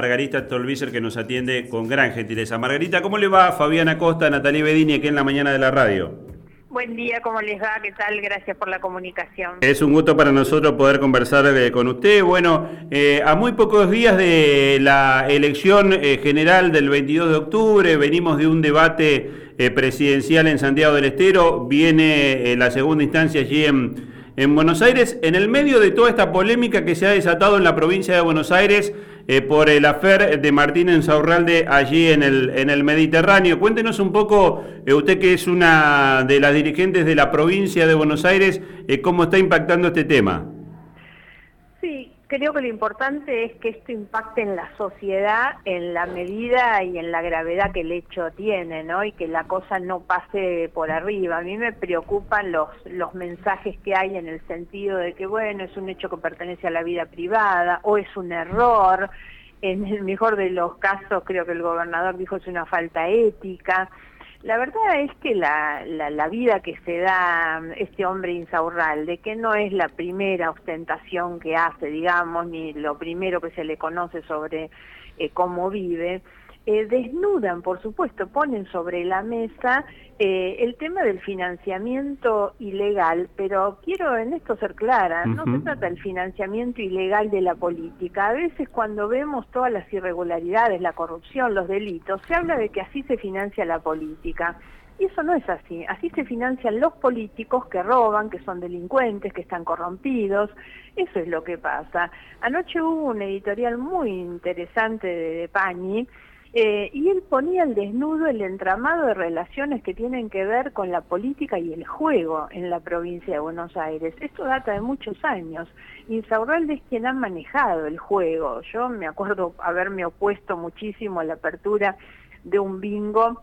Margarita Stolbizer que nos atiende con gran gentileza. Margarita, ¿cómo le va Fabiana Costa, Natalie Bedini aquí en la mañana de la radio? Buen día, ¿cómo les va? ¿Qué tal? Gracias por la comunicación. Es un gusto para nosotros poder conversar eh, con usted. Bueno, eh, a muy pocos días de la elección eh, general del 22 de octubre, venimos de un debate presidencial en Santiago del Estero, viene la segunda instancia allí en, en Buenos Aires. En el medio de toda esta polémica que se ha desatado en la provincia de Buenos Aires, eh, por el afer de Martín Ensaurralde allí en el, en el Mediterráneo. Cuéntenos un poco, eh, usted que es una de las dirigentes de la provincia de Buenos Aires, eh, cómo está impactando este tema. Creo que lo importante es que esto impacte en la sociedad en la medida y en la gravedad que el hecho tiene, ¿no? Y que la cosa no pase por arriba. A mí me preocupan los, los mensajes que hay en el sentido de que, bueno, es un hecho que pertenece a la vida privada o es un error en el mejor de los casos creo que el gobernador dijo es una falta ética. La verdad es que la, la, vida que se da este hombre insaurralde, que no es la primera ostentación que hace, digamos, ni lo primero que se le conoce sobre eh, cómo vive, eh, desnudan, por supuesto, ponen sobre la mesa eh, el tema del financiamiento ilegal, pero quiero en esto ser clara, no se trata del financiamiento ilegal de la política. A veces cuando vemos todas las irregularidades, la corrupción, los delitos, se habla de que así se financia la política. Y eso no es así. Así se financian los políticos que roban, que son delincuentes, que están corrompidos. Eso es lo que pasa. Anoche hubo un editorial muy interesante de, de Pañi, eh, y él ponía al desnudo el entramado de relaciones que tienen que ver con la política y el juego en la provincia de Buenos Aires. Esto data de muchos años. Insaurralde es quien ha manejado el juego. Yo me acuerdo haberme opuesto muchísimo a la apertura de un bingo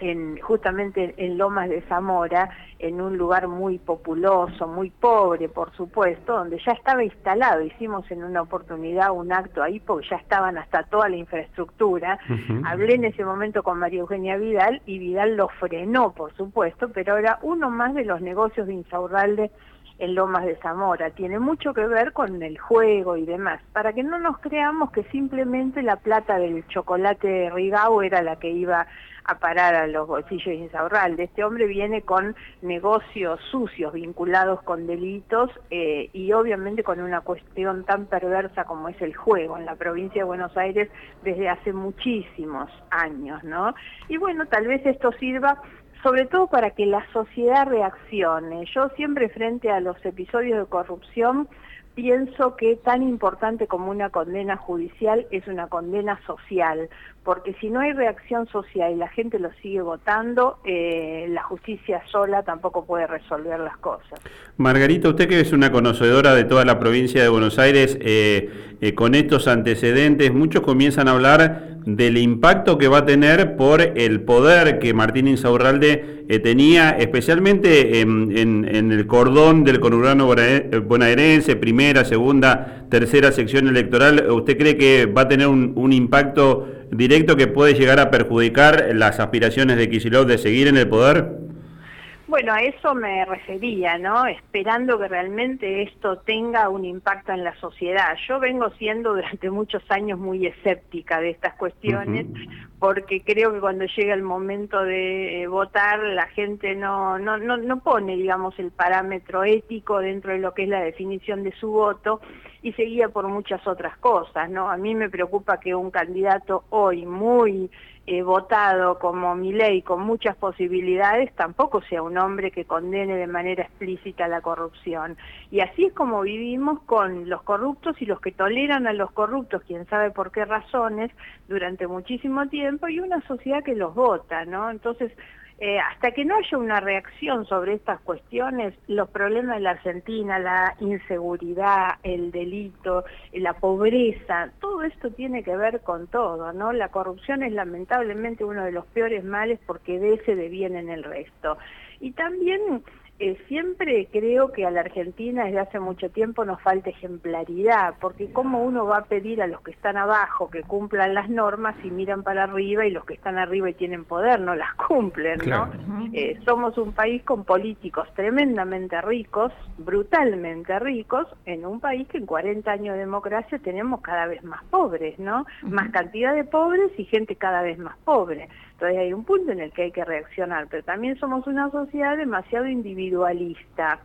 en, justamente en Lomas de Zamora, en un lugar muy populoso, muy pobre, por supuesto, donde ya estaba instalado. Hicimos en una oportunidad un acto ahí porque ya estaban hasta toda la infraestructura. Hablé en ese momento con María Eugenia Vidal y Vidal lo frenó, por supuesto, pero era uno más de los negocios de Insaurralde en Lomas de Zamora. Tiene mucho que ver con el juego y demás. Para que no nos creamos que simplemente la plata del chocolate de Rigao era la que iba a parar a los bolsillos de Insaurralde. Este hombre viene con negocios sucios vinculados con delitos eh, y obviamente con una cuestión tan perversa como es el juego en la provincia de Buenos Aires desde hace muchísimos años, ¿no? Y bueno, tal vez esto sirva sobre todo para que la sociedad reaccione. Yo siempre frente a los episodios de corrupción pienso que tan importante como una condena judicial es una condena social, porque si no hay reacción social y la gente lo sigue votando, eh, la justicia sola tampoco puede resolver las cosas. Margarita, usted que es una conocedora de toda la provincia de Buenos Aires, eh, eh, con estos antecedentes, muchos comienzan a hablar del impacto que va a tener por el poder que Martín Insaurralde tenía, especialmente en, el cordón del conurbano bonaerense, primera, segunda, tercera sección electoral. ¿Usted cree que va a tener un impacto directo que puede llegar a perjudicar las aspiraciones de Kicillof de seguir en el poder? Bueno, a eso me refería, ¿no? Esperando que realmente esto tenga un impacto en la sociedad. Yo vengo siendo durante muchos años muy escéptica de estas cuestiones, porque creo que cuando llega el momento de eh, votar, la gente no, no, no, no pone, digamos, el parámetro ético dentro de lo que es la definición de su voto y seguía por muchas otras cosas, ¿no? A mí me preocupa que un candidato hoy muy eh, votado como mi ley con muchas posibilidades tampoco sea un hombre que condene de manera explícita la corrupción. Y así es como vivimos con los corruptos y los que toleran a los corruptos, quién sabe por qué razones, durante muchísimo tiempo y una sociedad que los vota, ¿no? Entonces, eh, hasta que no haya una reacción sobre estas cuestiones, los problemas de la Argentina, la inseguridad, el delito, la pobreza, todo esto tiene que ver con todo, ¿no? La corrupción es lamentablemente uno de los peores males porque de ese deviene en el resto. Y también eh, siempre creo que a la Argentina desde hace mucho tiempo nos falta ejemplaridad, porque cómo uno va a pedir a los que están abajo que cumplan las normas y miran para arriba y los que están arriba y tienen poder no las cumplen, ¿no? Eh, somos un país con políticos tremendamente ricos, brutalmente ricos, en un país que en 40 años de democracia tenemos cada vez más pobres, ¿no? Más cantidad de pobres y gente cada vez más pobre. Entonces hay un punto en el que hay que reaccionar, pero también somos una sociedad demasiado individualista,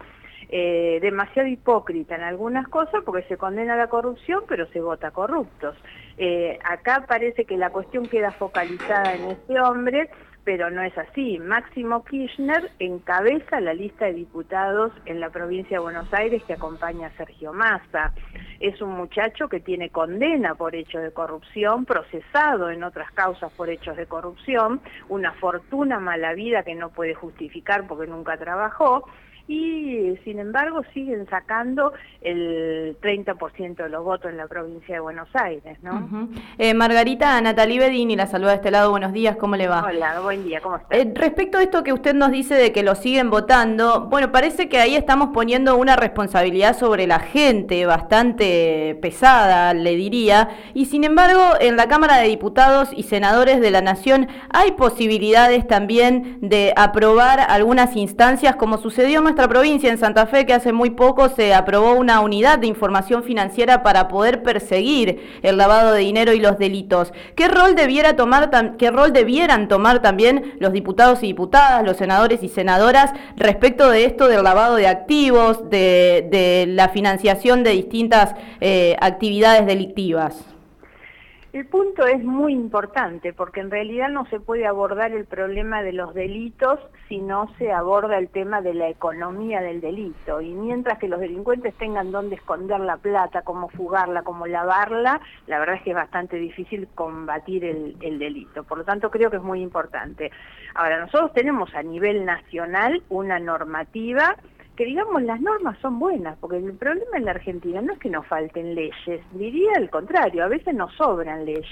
eh, demasiado hipócrita en algunas cosas porque se condena la corrupción pero se vota corruptos. Eh, acá parece que la cuestión queda focalizada en este hombre pero no es así. Máximo Kirchner encabeza la lista de diputados en la provincia de Buenos Aires que acompaña a Sergio Massa. Es un muchacho que tiene condena por hechos de corrupción, procesado en otras causas por hechos de corrupción, una fortuna mala vida que no puede justificar porque nunca trabajó y sin embargo siguen sacando el 30% de los votos en la provincia de Buenos Aires, ¿no? eh, Margarita, Natalie Bedini la saluda de este lado, buenos días, ¿cómo le va? Hola, buen día, ¿cómo está? Eh, respecto a esto que usted nos dice de que lo siguen votando, bueno, parece que ahí estamos poniendo una responsabilidad sobre la gente bastante pesada, le diría, y sin embargo en la Cámara de Diputados y Senadores de la Nación hay posibilidades también de aprobar algunas instancias como sucedió en nuestra provincia, en Santa Fe, que hace muy poco se aprobó una unidad de información financiera para poder perseguir el lavado de dinero y los delitos. ¿Qué rol debiera tomar, qué rol debieran tomar también los diputados y diputadas, los senadores y senadoras respecto de esto del lavado de activos, de, la financiación de distintas eh, actividades delictivas? El punto es muy importante porque en realidad no se puede abordar el problema de los delitos si no se aborda el tema de la economía del delito. Y mientras que los delincuentes tengan dónde esconder la plata, cómo fugarla, cómo lavarla, la verdad es que es bastante difícil combatir el, el delito. Por lo tanto, creo que es muy importante. Ahora, nosotros tenemos a nivel nacional una normativa que digamos las normas son buenas, porque el problema en la Argentina no es que nos falten leyes, diría el contrario, a veces nos sobran leyes.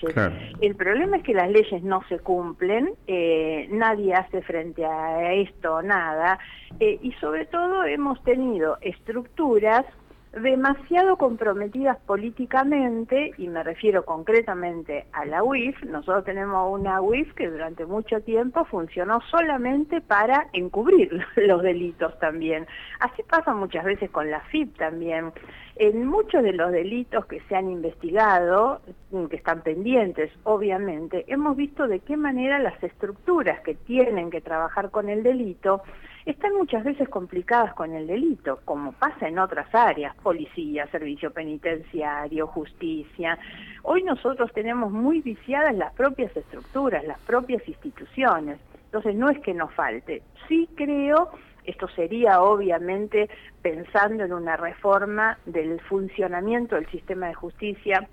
El problema es que las leyes no se cumplen, eh, nadie hace frente a esto nada, eh, y sobre todo hemos tenido estructuras demasiado comprometidas políticamente, y me refiero concretamente a la UIF, nosotros tenemos una UIF que durante mucho tiempo funcionó solamente para encubrir los delitos también. Así pasa muchas veces con la FIP también. En muchos de los delitos que se han investigado, que están pendientes obviamente, hemos visto de qué manera las estructuras que tienen que trabajar con el delito están muchas veces complicadas con el delito, como pasa en otras áreas, policía, servicio penitenciario, justicia. Hoy nosotros tenemos muy viciadas las propias estructuras, las propias instituciones. Entonces no es que nos falte. Sí creo, esto sería obviamente pensando en una reforma del funcionamiento del sistema de justicia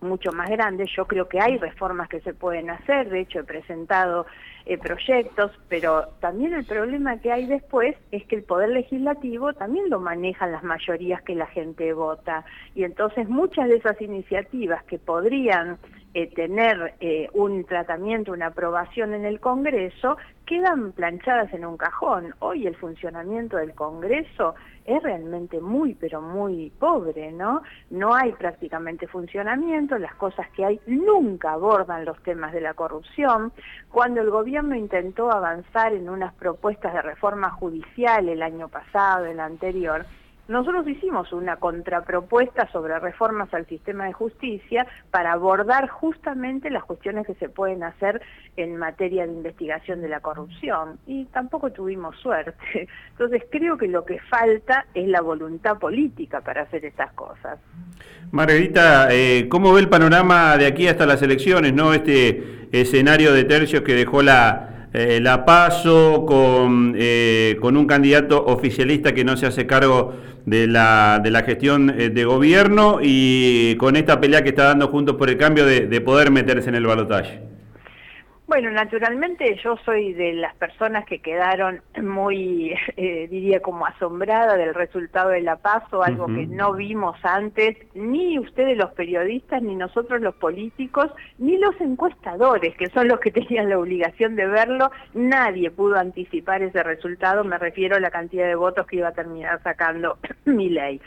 mucho más grande. Yo creo que hay reformas que se pueden hacer, de hecho he presentado eh, proyectos, pero también el problema que hay después es que el Poder Legislativo también lo manejan las mayorías que la gente vota y entonces muchas de esas iniciativas que podrían eh, tener eh, un tratamiento, una aprobación en el Congreso, quedan planchadas en un cajón. Hoy el funcionamiento del Congreso es realmente muy, pero muy pobre, ¿no? No hay prácticamente funcionamiento, las cosas que hay nunca abordan los temas de la corrupción. Cuando el gobierno intentó avanzar en unas propuestas de reforma judicial el año pasado, el anterior, nosotros hicimos una contrapropuesta sobre reformas al sistema de justicia para abordar justamente las cuestiones que se pueden hacer en materia de investigación de la corrupción y tampoco tuvimos suerte. Entonces creo que lo que falta es la voluntad política para hacer estas cosas. Margarita, eh, ¿cómo ve el panorama de aquí hasta las elecciones, no este escenario de tercios que dejó la eh, la paso con, eh, con un candidato oficialista que no se hace cargo de la, de la gestión eh, de gobierno y con esta pelea que está dando Juntos por el Cambio de, poder meterse en el balotaje. Bueno, naturalmente yo soy de las personas que quedaron muy, eh, diría como asombrada del resultado de la PASO, algo que no vimos antes, ni ustedes los periodistas, ni nosotros los políticos, ni los encuestadores, que son los que tenían la obligación de verlo, nadie pudo anticipar ese resultado, me refiero a la cantidad de votos que iba a terminar sacando mi ley.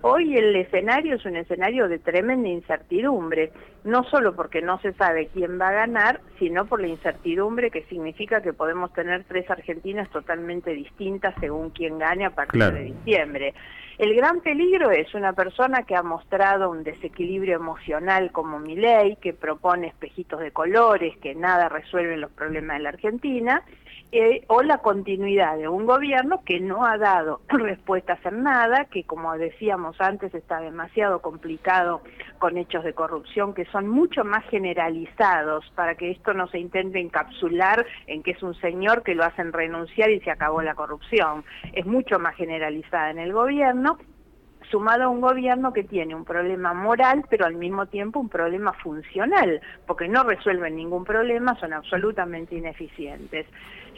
Hoy el escenario es un escenario de tremenda incertidumbre, no solo porque no se sabe quién va a ganar, sino por la incertidumbre que significa que podemos tener tres Argentinas totalmente distintas según quién gane a partir de diciembre. El gran peligro es una persona que ha mostrado un desequilibrio emocional como Milei, que propone espejitos de colores, que nada resuelven los problemas de la Argentina, eh, o la continuidad de un gobierno que no ha dado respuestas en nada, que como decíamos antes está demasiado complicado con hechos de corrupción que son mucho más generalizados para que esto no se intente encapsular en que es un señor que lo hacen renunciar y se acabó la corrupción. Es mucho más generalizada en el gobierno not sumado a un gobierno que tiene un problema moral, pero al mismo tiempo un problema funcional, porque no resuelven ningún problema, son absolutamente ineficientes.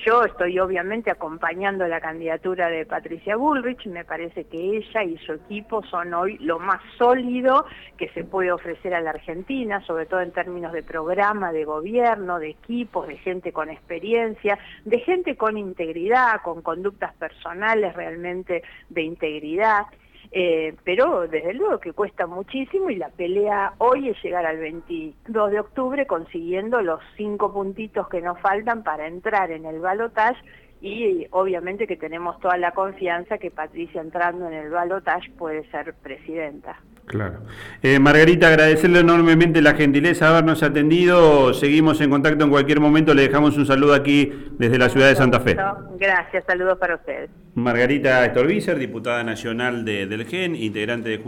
Yo estoy obviamente acompañando la candidatura de Patricia Bullrich, me parece que ella y su equipo son hoy lo más sólido que se puede ofrecer a la Argentina, sobre todo en términos de programa, de gobierno, de equipos, de gente con experiencia, de gente con integridad, con conductas personales realmente de integridad. Eh, pero desde luego que cuesta muchísimo y la pelea hoy es llegar al 22 de octubre consiguiendo los cinco puntitos que nos faltan para entrar en el balotaje y obviamente que tenemos toda la confianza que Patricia entrando en el balotaje puede ser presidenta. Claro. Eh, Margarita, agradecerle enormemente la gentileza de habernos atendido. Seguimos en contacto en cualquier momento. Le dejamos un saludo aquí desde la ciudad de Santa Fe. Gracias, saludos para ustedes. Margarita Storbizer, diputada nacional de, del GEN, integrante de